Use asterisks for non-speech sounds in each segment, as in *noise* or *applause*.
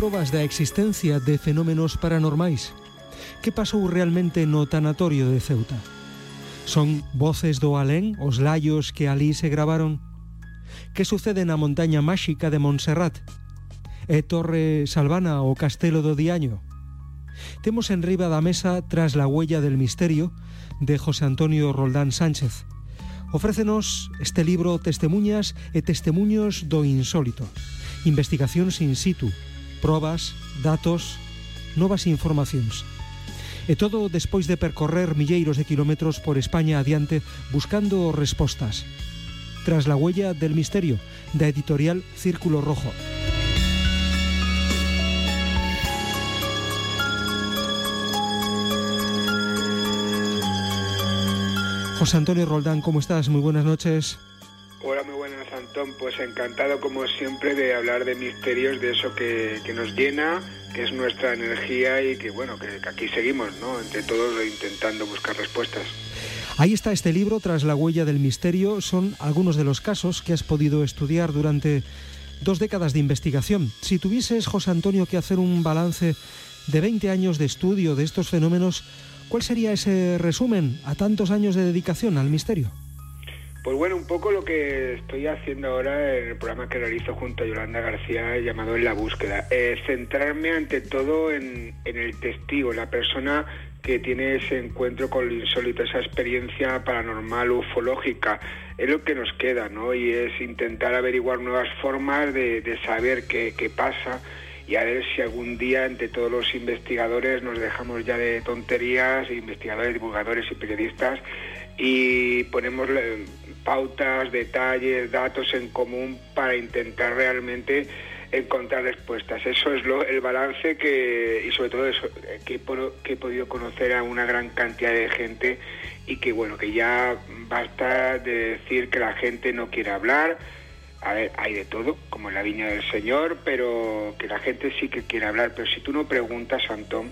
probas da existencia de fenómenos paranormais. Que pasou realmente no tanatorio de Ceuta? Son voces do alén os laios que alí se gravaron? Que sucede na montaña máxica de Montserrat? É Torre Salvana o Castelo do Diaño? Temos en riba da mesa Tras la huella del misterio de José Antonio Roldán Sánchez. Ofrécenos este libro Testemunhas e Testemunhos do Insólito. Investigación sin situ, probas, datos, novas informacións. E todo despois de percorrer milleiros de kilómetros por España adiante buscando respostas. Tras la huella del misterio, da editorial Círculo Rojo. José Antonio Roldán, ¿cómo estás? Muy buenas noches. Hola, muy buenas, Antón. Pues encantado, como siempre, de hablar de misterios, de eso que, nos llena, que es nuestra energía y que, bueno, que, que aquí seguimos, ¿no? Entre todos intentando buscar respuestas. Ahí está este libro, Tras la huella del misterio. Son algunos de los casos que has podido estudiar durante dos décadas de investigación. Si tuvieses, José Antonio, que hacer un balance de 20 años de estudio de estos fenómenos, ¿Cuál sería ese resumen a tantos años de dedicación al misterio? Pues bueno, un poco lo que estoy haciendo ahora en el programa que realizo junto a Yolanda García llamado En la búsqueda. Eh, centrarme ante todo en, el testigo, la persona que tiene ese encuentro con lo insólito, esa experiencia paranormal, ufológica, es lo que nos queda, ¿no? Y es intentar averiguar nuevas formas de, saber qué, qué pasa y a ver si algún día entre todos los investigadores nos dejamos ya de tonterías, investigadores, divulgadores y periodistas, y ponemos pautas, detalles, datos en común para intentar realmente encontrar respuestas. Eso es lo, el balance que, y sobre todo eso, que, que he podido conocer a una gran cantidad de gente y que bueno, que ya basta de decir que la gente no quiere hablar, a ver, hay de todo, como en la viña del Señor, pero que la gente sí que quiere hablar. Pero si tú no preguntas, Antón,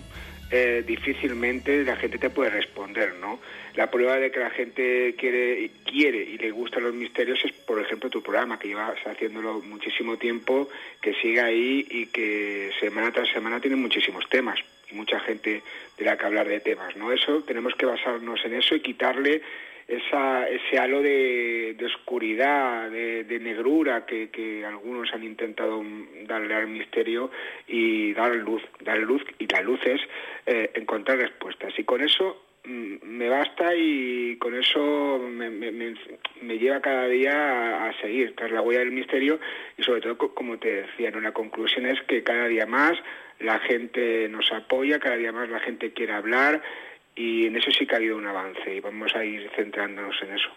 eh, difícilmente la gente te puede responder, ¿no? La prueba de que la gente quiere, quiere y le gustan los misterios es, por ejemplo, tu programa, que llevas haciéndolo muchísimo tiempo, que sigue ahí y que semana tras semana tiene muchísimos temas y mucha gente de la que hablar de temas, ¿no? Eso tenemos que basarnos en eso y quitarle esa, ese halo de, oscuridad, de, negrura que, algunos han intentado darle al misterio y dar luz, dar luz y la luz es eh, encontrar respuestas. Y con eso mm, me basta y con eso me, me, lleva cada día a, seguir tras la huella del misterio y sobre todo, como te decía, ¿no? la conclusión es que cada día más la gente nos apoya, cada día más la gente quiere hablar, y en eso sí que ha habido un avance y vamos a ir centrándonos en eso.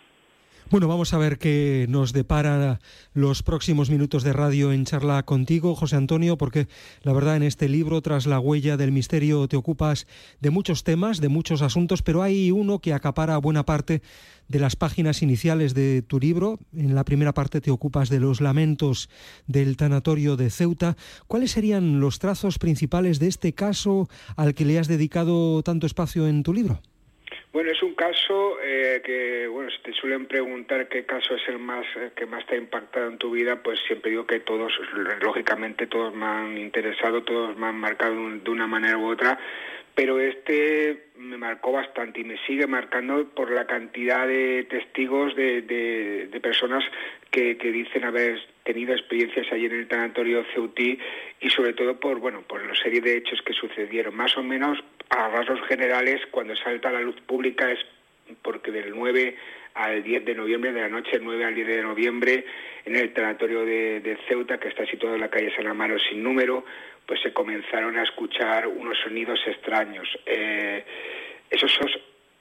Bueno, vamos a ver qué nos depara los próximos minutos de radio en charla contigo, José Antonio, porque la verdad en este libro, Tras la huella del misterio, te ocupas de muchos temas, de muchos asuntos, pero hay uno que acapara buena parte de las páginas iniciales de tu libro. En la primera parte te ocupas de los lamentos del tanatorio de Ceuta. ¿Cuáles serían los trazos principales de este caso al que le has dedicado tanto espacio en tu libro? Bueno, es un caso eh, que, bueno, si te suelen preguntar qué caso es el más eh, que más te ha impactado en tu vida, pues siempre digo que todos, lógicamente, todos me han interesado, todos me han marcado de una manera u otra, pero este me marcó bastante y me sigue marcando por la cantidad de testigos de, de, personas que, que, dicen haber tenido experiencias allí en el tanatorio Ceutí y sobre todo por bueno por la serie de hechos que sucedieron. Más o menos a rasgos generales cuando salta la luz pública es porque del 9 al 10 de noviembre, de la noche del 9 al 10 de noviembre, en el tanatorio de, Ceuta, que está situado en la calle San Amaro sin número, pues se comenzaron a escuchar unos sonidos extraños. Eh, esos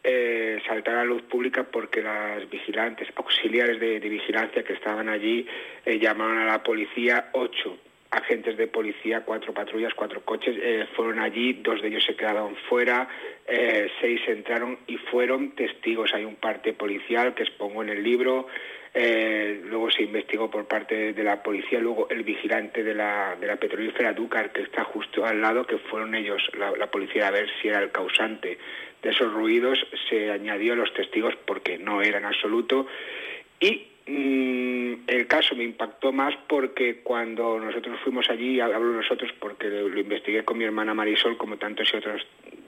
eh, saltaron a la luz pública porque las vigilantes, auxiliares de, vigilancia que estaban allí, eh, llamaron a la policía, ocho agentes de policía, cuatro patrullas, cuatro coches, eh, fueron allí, dos de ellos se quedaron fuera, eh, seis entraron y fueron testigos. Hay un parte policial que expongo en el libro, eh, luego se investigó por parte de la policía, luego el vigilante de la, de la petrolífera Dúcar, que está justo al lado, que fueron ellos, la, policía, a ver si era el causante de esos ruidos, se añadió a los testigos porque no eran absoluto y el caso me impactó más porque cuando nosotros fuimos allí, hablo nosotros porque lo, investigué con mi hermana Marisol, como tantos y otros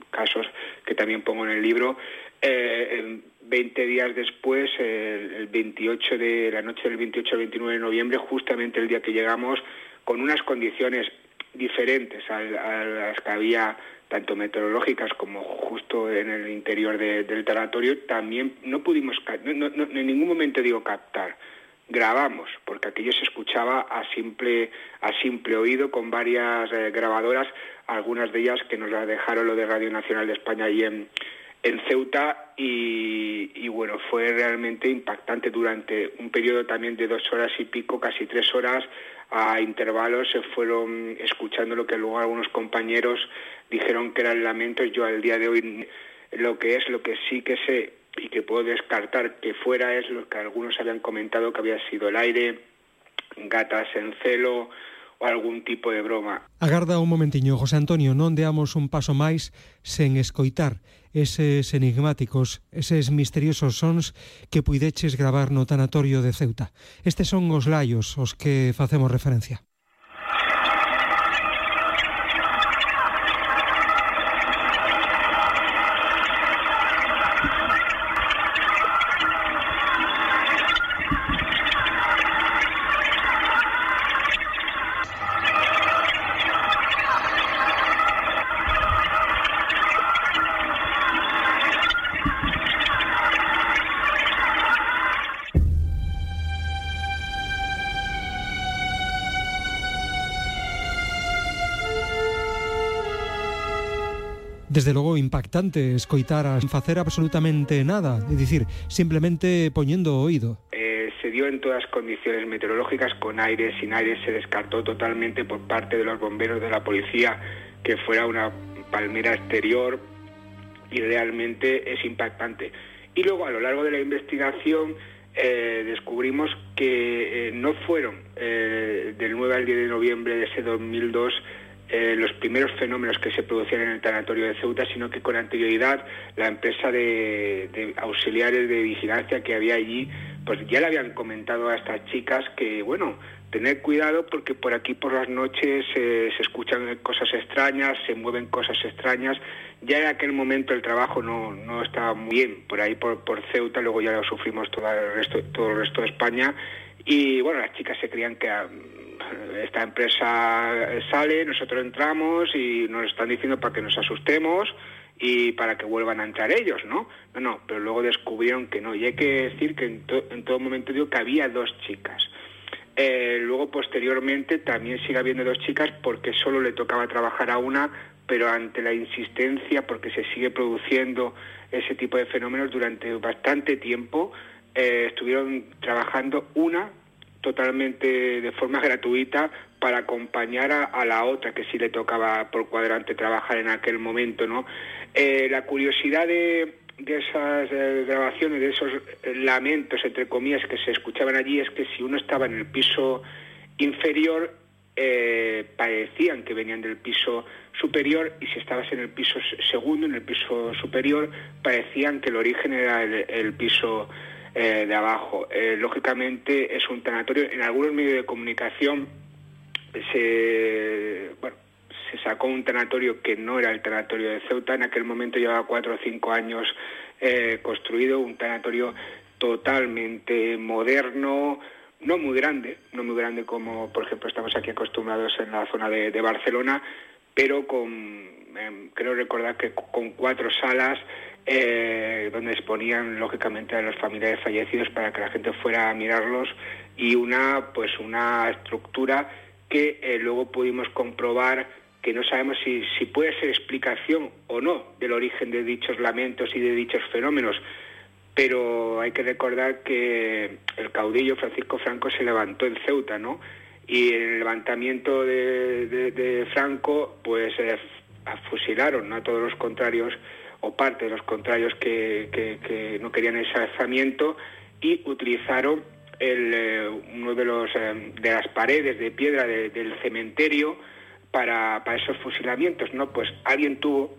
casos que también pongo en el libro, eh, 20 días después, el, 28 de la noche del 28 al 29 de noviembre, justamente el día que llegamos, con unas condiciones diferentes a, las que había tanto meteorológicas como justo en el interior del territorio, también no pudimos, en ningún momento digo captar, grabamos, porque aquello se escuchaba a simple, a simple oído con varias eh, grabadoras, algunas de ellas que nos las dejaron lo de Radio Nacional de España y en Ceuta y, bueno, fue realmente impactante durante un periodo también de dos horas y pico, casi tres horas, a intervalos se fueron escuchando lo que luego algunos compañeros dijeron que eran lamentos. Yo al día de hoy lo que es, lo que sí que sé y que puedo descartar que fuera es lo que algunos habían comentado que había sido el aire, gatas en celo o algún tipo de broma. Agarda un momentiño, José Antonio, non deamos un paso máis sen escoitar eses enigmáticos, eses misteriosos sons que puideches gravar no tanatorio de Ceuta. Estes son os laios os que facemos referencia. Desde logo impactante escoitar a facer absolutamente nada, é dicir, simplemente poñendo o oído. Eh, se dio en todas condiciones meteorológicas, con aire, sin aire, se descartó totalmente por parte de los bomberos de la policía que fuera una palmera exterior y realmente es impactante. Y luego a lo largo de la investigación eh, descubrimos que eh, no fueron del 9 al 10 de noviembre de ese 2002 eh, los primeros fenómenos que se producían en el tanatorio de Ceuta, sino que con anterioridad la empresa de, auxiliares de vigilancia que había allí, pues ya le habían comentado a estas chicas que, bueno, tener cuidado porque por aquí por las noches eh, se escuchan cosas extrañas, se mueven cosas extrañas. Ya en aquel momento el trabajo no, no estaba muy bien por ahí por, por Ceuta, luego ya lo sufrimos todo el resto, todo el resto de España. Y bueno, las chicas se creían que esta empresa sale, nosotros entramos y nos están diciendo para que nos asustemos y para que vuelvan a entrar ellos, ¿no? No, no, pero luego descubrieron que no. Y hay que decir que en, todo momento digo que había dos chicas. Eh, luego, posteriormente, también sigue habiendo dos chicas porque solo le tocaba trabajar a una, pero ante la insistencia, porque se sigue produciendo ese tipo de fenómenos durante bastante tiempo, eh, estuvieron trabajando una totalmente de forma gratuita para acompañar a, la otra que sí le tocaba por cuadrante trabajar en aquel momento, ¿no? Eh, la curiosidad de, esas eh, grabaciones, de esos lamentos, entre comillas, que se escuchaban allí, es que si uno estaba en el piso inferior, eh, parecían que venían del piso superior y si estabas en el piso segundo, en el piso superior, parecían que el origen era el piso eh, de abajo. Eh, lógicamente es un tanatorio. En algunos medios de comunicación se, bueno, se sacó un tanatorio que no era el tanatorio de Ceuta. En aquel momento llevaba cuatro o cinco años eh, construido, un tanatorio totalmente moderno, no muy grande, no muy grande como por ejemplo estamos aquí acostumbrados en la zona de, Barcelona, pero con, em, creo recordar que con cuatro salas, eh, donde exponían lógicamente a los familiares fallecidos para que la gente fuera a mirarlos y una pues una estructura que eh, luego pudimos comprobar que no sabemos si, si puede ser explicación o no del origen de dichos lamentos y de dichos fenómenos, pero hay que recordar que el caudillo Francisco Franco se levantó en Ceuta, ¿no? Y el levantamiento de, Franco, pues eh, fusilaron a todos los contrarios o parte de los contrarios que, no querían ese alzamiento y utilizaron el, eh, uno de, los, eh, de las paredes de piedra del cementerio para, esos fusilamientos, ¿no? Pues alguien tuvo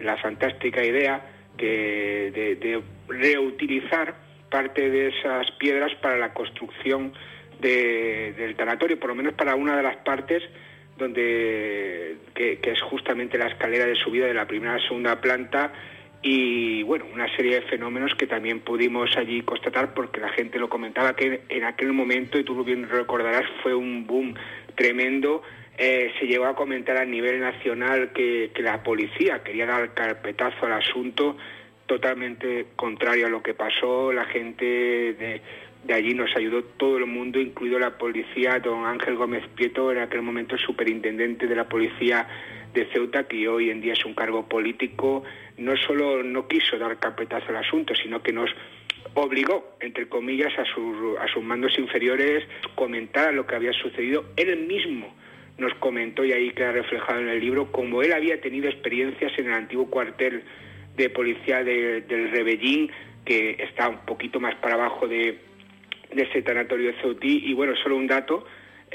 la fantástica idea que de, reutilizar parte de esas piedras para la construcción del tanatorio, por lo menos para una de las partes donde que, es justamente la escalera de subida de la primera a segunda planta y bueno, una serie de fenómenos que también pudimos allí constatar porque la gente lo comentaba que en aquel momento, y tú bien recordarás, fue un boom tremendo. Eh, se llegó a comentar a nivel nacional que, que la policía quería dar carpetazo al asunto, totalmente contrario a lo que pasó. La gente de, de allí nos ayudó todo el mundo, incluido la policía, don Ángel Gómez Prieto, en aquel momento superintendente de la policía de Ceuta, que hoy en día es un cargo político, no solo no quiso dar carpetazo al asunto, sino que nos obligó, entre comillas, a, a sus mandos inferiores comentar lo que había sucedido. Él mismo nos comentó, y ahí queda reflejado en el libro, como él había tenido experiencias en el antiguo cuartel de policía del Rebellín, que está un poquito más para abajo de, de ese tanatorio de Ceutí. Y bueno, solo un dato,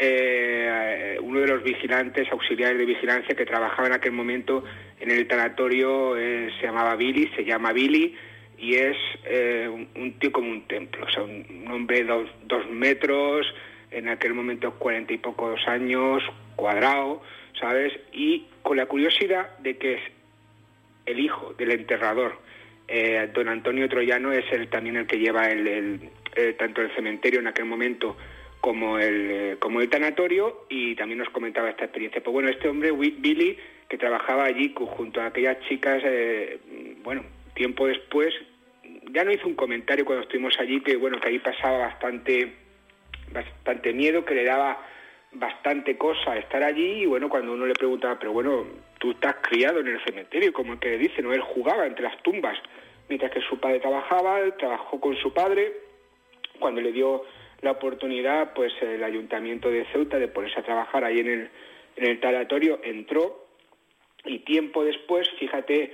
eh, uno de los vigilantes, auxiliares de vigilancia que trabajaba en aquel momento en el tanatorio eh, se llamaba Billy, se llama Billy y es eh, un, tío como un templo, o sea, un, hombre de dos, dos, metros, en aquel momento cuarenta y pocos años, cuadrado, ¿sabes? Y con la curiosidad de que es el hijo del enterrador, don Antonio Troyano es el, también el que lleva el eh, tanto el cementerio en aquel momento como el, eh, como el tanatorio y también nos comentaba esta experiencia. Pues bueno, este hombre, Billy, que trabajaba allí junto a aquellas chicas, eh, bueno, tiempo después, ya no hizo un comentario cuando estuvimos allí que bueno, que ahí pasaba bastante, bastante miedo, que le daba bastante cosa estar allí y bueno, cuando uno le preguntaba, pero bueno, tú estás criado en el cementerio, como el que le dice, ¿no? Él jugaba entre las tumbas, mientras que su padre trabajaba, él trabajó con su padre, cuando le dio la oportunidad, pues el ayuntamiento de Ceuta de ponerse a trabajar ahí en el, en el talatorio, entró y tiempo después, fíjate,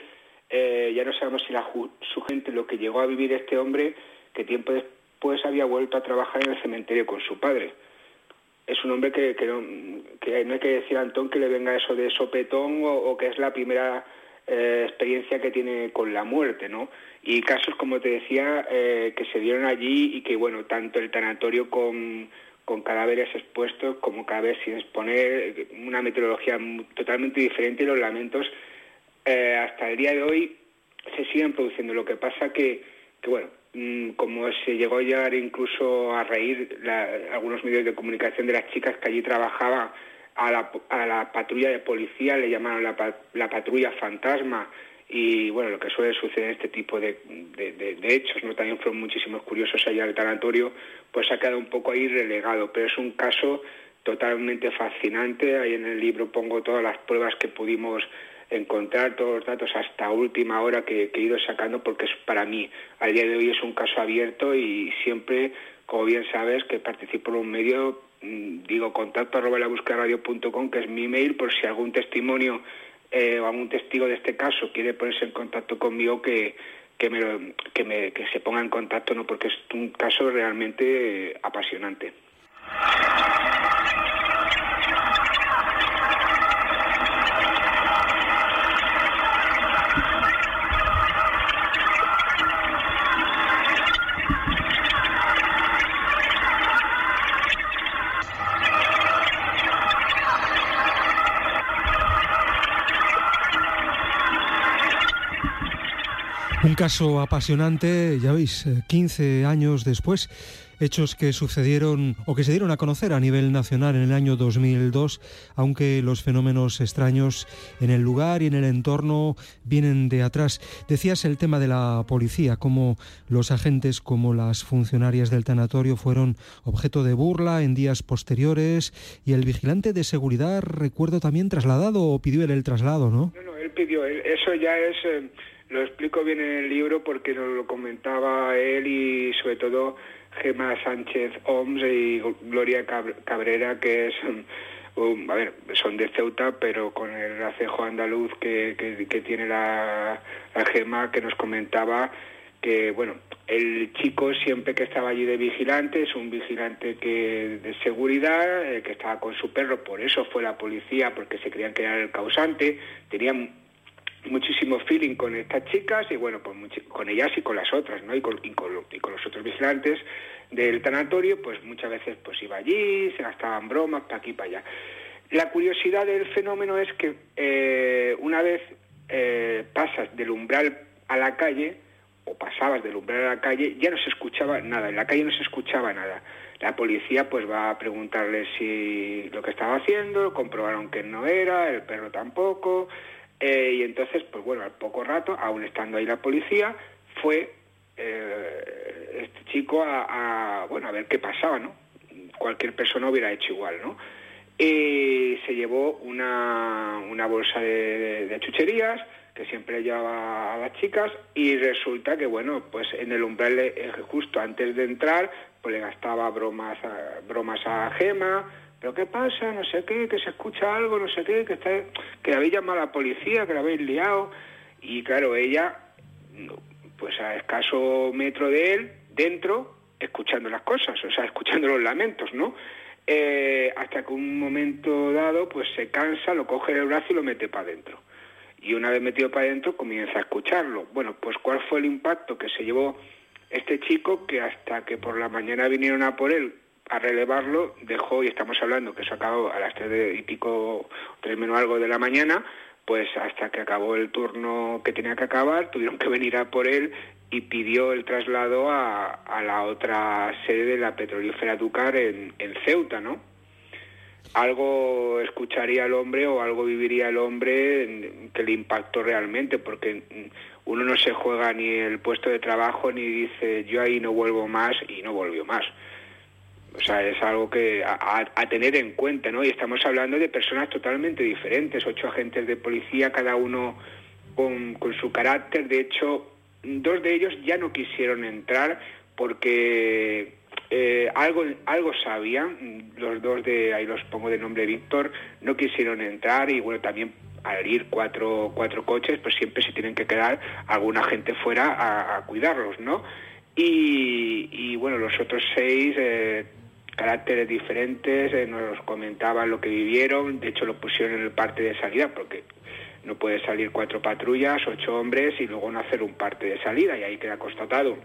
eh, ya no sabemos si la, su gente lo que llegó a vivir este hombre, que tiempo después había vuelto a trabajar en el cementerio con su padre. Es un hombre que, no, que no hay que decir a Antón que le venga eso de sopetón o, que es la primera eh, experiencia que tiene con la muerte, ¿no? y casos, como te decía, eh, que se dieron allí y que, bueno, tanto el tanatorio con, con cadáveres expuestos como cadáveres sin exponer, una metodología totalmente diferente y los lamentos eh, hasta el día de hoy se siguen produciendo. Lo que pasa que, que bueno, mm, como se llegó a llegar incluso a reír algunos medios de comunicación de las chicas que allí trabajaban, a la, a la patrulla de policía le llamaron la, la patrulla fantasma, y bueno, lo que suele suceder en este tipo de, hechos, ¿no? también fueron muchísimos curiosos allá al tanatorio, pues ha quedado un poco ahí relegado, pero es un caso totalmente fascinante, ahí en el libro pongo todas las pruebas que pudimos encontrar, todos los datos hasta última hora que, he ido sacando, porque es para mí, al día de hoy es un caso abierto y siempre, como bien sabes, que participo en un medio, digo contacto arroba la que es mi mail, por si algún testimonio eh, o algún testigo de este caso quiere ponerse en contacto conmigo, que, que, me, que, me, que se ponga en contacto, ¿no? porque es un caso realmente eh, apasionante. Un caso apasionante, ya veis, 15 eh, años después, hechos que sucedieron o que se dieron a conocer a nivel nacional en el año 2002, aunque los fenómenos extraños en el lugar y en el entorno vienen de atrás. Decías el tema de la policía, cómo los agentes como las funcionarias del tanatorio fueron objeto de burla en días posteriores y el vigilante de seguridad, recuerdo también trasladado o pidió él el traslado, ¿no? No, él pidió, eso ya es... Eh, lo explico bien en el libro porque nos lo comentaba él y sobre todo Gemma Sánchez Oms y Gloria Cabrera, que es, um, a ver, son de Ceuta, pero con el acejo andaluz que, que, tiene la, la Gema, que nos comentaba que, bueno, el chico siempre que estaba allí de vigilante, es un vigilante que de seguridad, eh, que estaba con su perro, por eso fue la policía, porque se creían que era el causante, tenían muchísimo feeling con estas chicas y bueno, pues con ellas y con las otras, ¿no? Y con, y con, los otros vigilantes del tanatorio, pues muchas veces pues iba allí, se gastaban bromas para aquí para allá. La curiosidad del fenómeno es que eh, una vez eh, pasas del umbral a la calle, o pasabas del umbral a la calle, ya no se escuchaba nada, en la calle no se escuchaba nada. La policía pues va a preguntarle si lo que estaba haciendo, comprobaron que no era, el perro tampoco, eh, y entonces, pues bueno, al poco rato, aún estando ahí la policía, fue eh, este chico a, bueno, a ver qué pasaba, ¿no? Cualquier persona hubiera hecho igual, ¿no? Y se llevó una, una bolsa de, chucherías que siempre llevaba a las chicas y resulta que, bueno, pues en el umbral, eh, justo antes de entrar, pues le gastaba bromas bromas a Gema, pero ¿qué pasa? No sé qué, que se escucha algo, no sé qué, que, está, que habéis llamado a la policía, que la habéis liado. Y claro, ella, pues a escaso metro de él, dentro, escuchando las cosas, o sea, escuchando los lamentos, ¿no? Eh, hasta que un momento dado, pues se cansa, lo coge del brazo y lo mete para adentro. Y una vez metido para adentro, comienza a escucharlo. Bueno, pues ¿cuál fue el impacto que se llevó este chico que hasta que por la mañana vinieron a por él a relevarlo, dejó, y estamos hablando que se acabó a las tres y pico, tres menos algo de la mañana, pues hasta que acabó el turno que tenía que acabar, tuvieron que venir a por él y pidió el traslado a, a la otra sede de la petrolífera Ducar en, en Ceuta, ¿no? Algo escucharía el hombre o algo viviría el hombre que le impactó realmente, porque uno no se juega ni el puesto de trabajo ni dice yo ahí no vuelvo más y no volvió más. O sea, es algo que a, tener en cuenta, ¿no? Y estamos hablando de personas totalmente diferentes, ocho agentes de policía, cada uno con, su carácter. De hecho, dos de ellos ya no quisieron entrar porque eh, algo, algo sabían, los dos de, ahí los pongo de nombre Víctor, no quisieron entrar y bueno, también al ir cuatro, cuatro coches, pues siempre se tienen que quedar alguna gente fuera a, cuidarlos, ¿no? Y, bueno, los otros seis eh, caracteres diferentes, eh, nos comentaban lo que vivieron, de hecho lo pusieron en el parte de salida, porque no puede salir cuatro patrullas, ocho hombres y luego no hacer un parte de salida, y ahí queda constatado.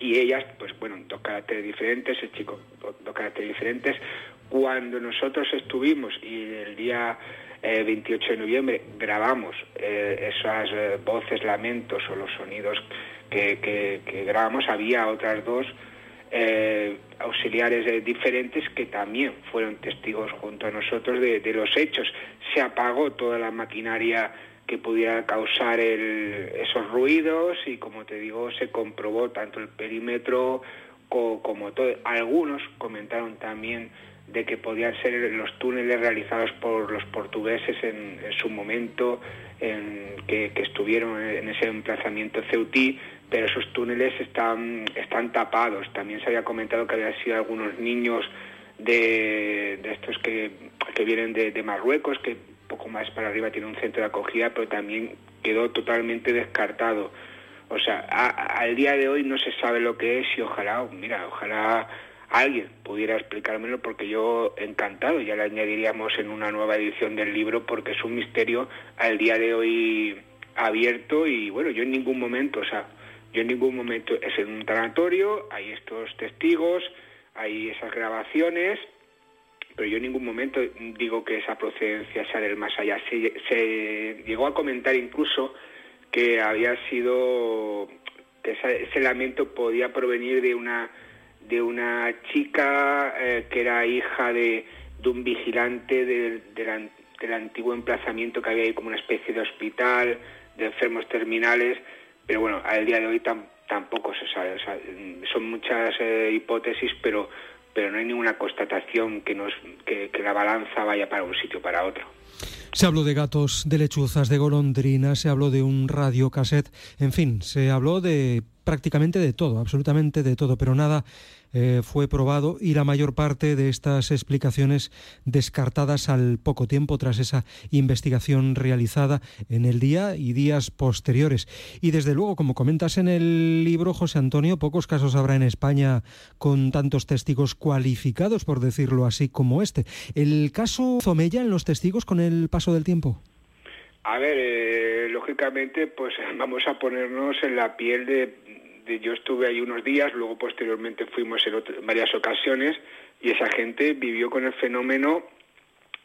Y ellas, pues bueno, dos caracteres diferentes, el chico, dos caracteres diferentes. Cuando nosotros estuvimos y el día 28 eh, de noviembre grabamos eh, esas voces, lamentos o los sonidos que, que grabamos, había otras dos eh, auxiliares eh, diferentes que también fueron testigos junto a nosotros de, los hechos. Se apagó toda la maquinaria que pudiera causar esos ruidos y como te digo se comprobó tanto el perímetro como todo. Algunos comentaron también de que podían ser los túneles realizados por los portugueses en, su momento, en, que, que, estuvieron en ese emplazamiento ceutí, pero esos túneles están, están tapados. También se había comentado que había sido algunos niños de, de estos que, que vienen de, de, Marruecos, que poco más para arriba tiene un centro de acogida, pero también quedó totalmente descartado. O sea, al día de hoy no se sabe lo que es y ojalá, mira, ojalá alguien pudiera explicármelo porque yo encantado, ya le añadiríamos en una nueva edición del libro porque es un misterio al día de hoy abierto y bueno, yo en ningún momento, o sea, yo en ningún momento es en un tanatorio, hay estos testigos, hay esas grabaciones, pero yo en ningún momento digo que esa procedencia sea del más allá. Se, llegó a comentar incluso que había sido que ese lamento podía provenir de una de una chica eh, que era hija de, de un vigilante del, del antiguo emplazamiento que había ahí como una especie de hospital de enfermos terminales pero bueno, al día de hoy tampoco se sabe. son muchas eh, hipótesis, pero, pero no hay ninguna constatación que, nos, que, que la balanza vaya para un sitio o para otro. Se habló de gatos, de lechuzas, de golondrinas, se habló de un radio cassette, en fin, se habló de prácticamente de todo, absolutamente de todo, pero nada eh, fue probado y la mayor parte de estas explicaciones descartadas al poco tiempo tras esa investigación realizada en el día y días posteriores. Y desde luego, como comentas en el libro, José Antonio, pocos casos habrá en España con tantos testigos cualificados, por decirlo así, como este. ¿El caso Zomella en los testigos con el paso del tiempo? A ver, eh, lógicamente, pues *laughs* vamos a ponernos en la piel de, Yo estuve ahí unos días, luego posteriormente fuimos en, varias ocasiones y esa gente vivió con el fenómeno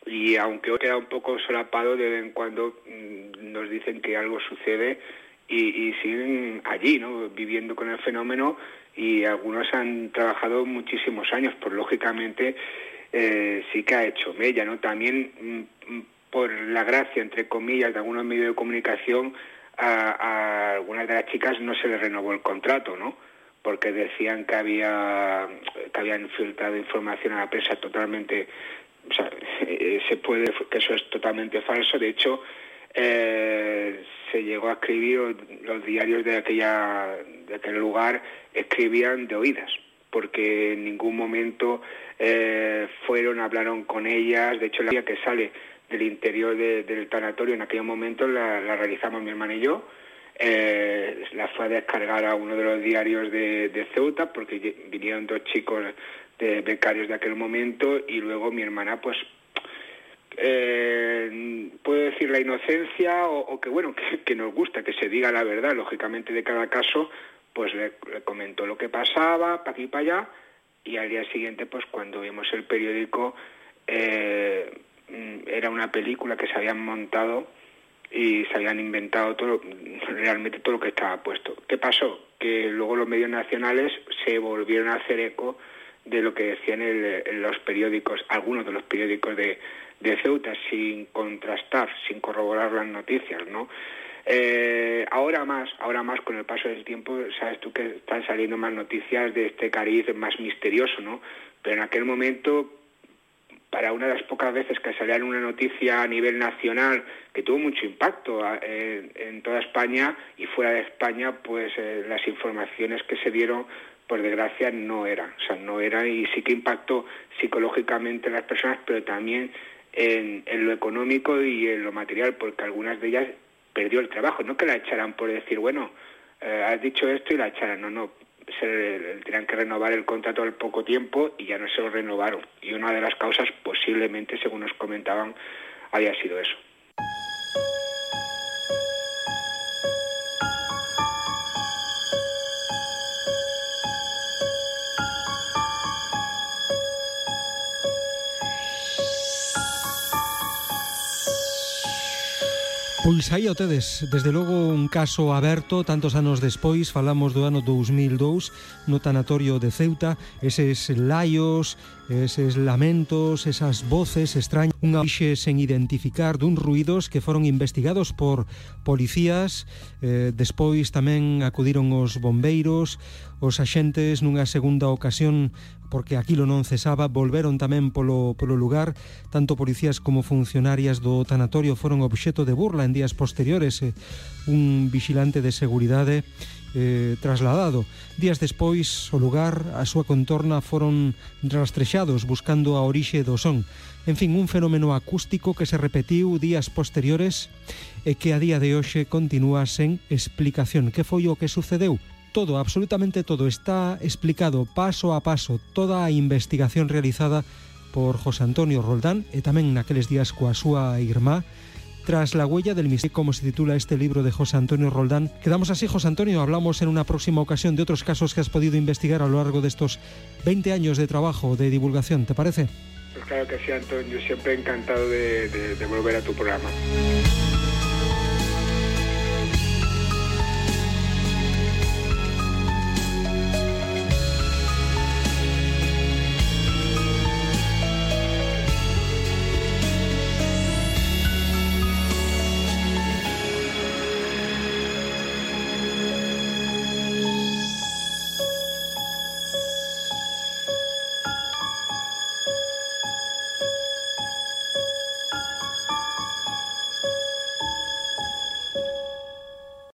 y aunque queda un poco solapado, de vez en cuando mm, nos dicen que algo sucede y, siguen allí, ¿no? Viviendo con el fenómeno y algunos han trabajado muchísimos años, pues lógicamente eh, sí que ha hecho mella, ¿no? También mm, por la gracia, entre comillas, de algunos medios de comunicación, a, algunas de las chicas no se les renovó el contrato, ¿no? Porque decían que había que habían filtrado información a la prensa totalmente, o sea, *laughs* se puede que eso es totalmente falso. De hecho, eh, se llegó a escribir los diarios de aquella de aquel lugar escribían de oídas porque en ningún momento eh, fueron hablaron con ellas de hecho la que sale del interior del tanatorio en aquel momento la, realizamos mi hermana y yo. Eh, la fue a descargar a uno de los diarios de, Ceuta porque vinieron dos chicos de becarios de aquel momento y luego mi hermana pues eh, puedo decir la inocencia o, que bueno que, nos gusta que se diga la verdad lógicamente de cada caso pues le, comentó lo que pasaba para aquí para allá y al día siguiente pues cuando vimos el periódico eh, era una película que se habían montado y se habían inventado todo realmente todo lo que estaba puesto. ¿Qué pasó? Que luego los medios nacionales se volvieron a hacer eco de lo que decían los periódicos, algunos de los periódicos de, de Ceuta, sin contrastar, sin corroborar las noticias, ¿no? Eh, ahora más, ahora más con el paso del tiempo, sabes tú que están saliendo más noticias de este cariz más misterioso, ¿no? Pero en aquel momento para una de las pocas veces que salía una noticia a nivel nacional que tuvo mucho impacto en, toda España y fuera de España, pues eh, las informaciones que se dieron, por desgracia, no eran. O sea, no eran y sí que impactó psicológicamente en las personas, pero también en, lo económico y en lo material, porque algunas de ellas perdió el trabajo. No que la echaran por decir, bueno, eh, has dicho esto y la echaran. No, no, se tenían que renovar el contrato al poco tiempo y ya no se lo renovaron. Y una de las causas posiblemente, según nos comentaban, había sido eso. Pois aí o tedes, desde logo un caso aberto. Tantos anos despois, falamos do ano 2002 no tanatorio de Ceuta, eses laios Eses lamentos, esas voces extrañas, unha vixe sen identificar dun ruidos que foron investigados por policías, eh, despois tamén acudiron os bombeiros, os axentes nunha segunda ocasión porque aquilo non cesaba, volveron tamén polo, polo lugar, tanto policías como funcionarias do tanatorio foron obxeto de burla en días posteriores. Eh, un vigilante de seguridade eh, trasladado. Días despois, o lugar, a súa contorna foron rastrexados buscando a orixe do son. En fin, un fenómeno acústico que se repetiu días posteriores e que a día de hoxe continúa sen explicación. Que foi o que sucedeu? Todo, absolutamente todo, está explicado paso a paso toda a investigación realizada por José Antonio Roldán e tamén naqueles días coa súa irmá tras la huella del misterio, como se titula este libro de José Antonio Roldán. Quedamos así, José Antonio, hablamos en una próxima ocasión de otros casos que has podido investigar a lo largo de estos 20 años de trabajo, de divulgación, ¿te parece? Pues claro que sí, Antonio, siempre encantado de, de volver a tu programa.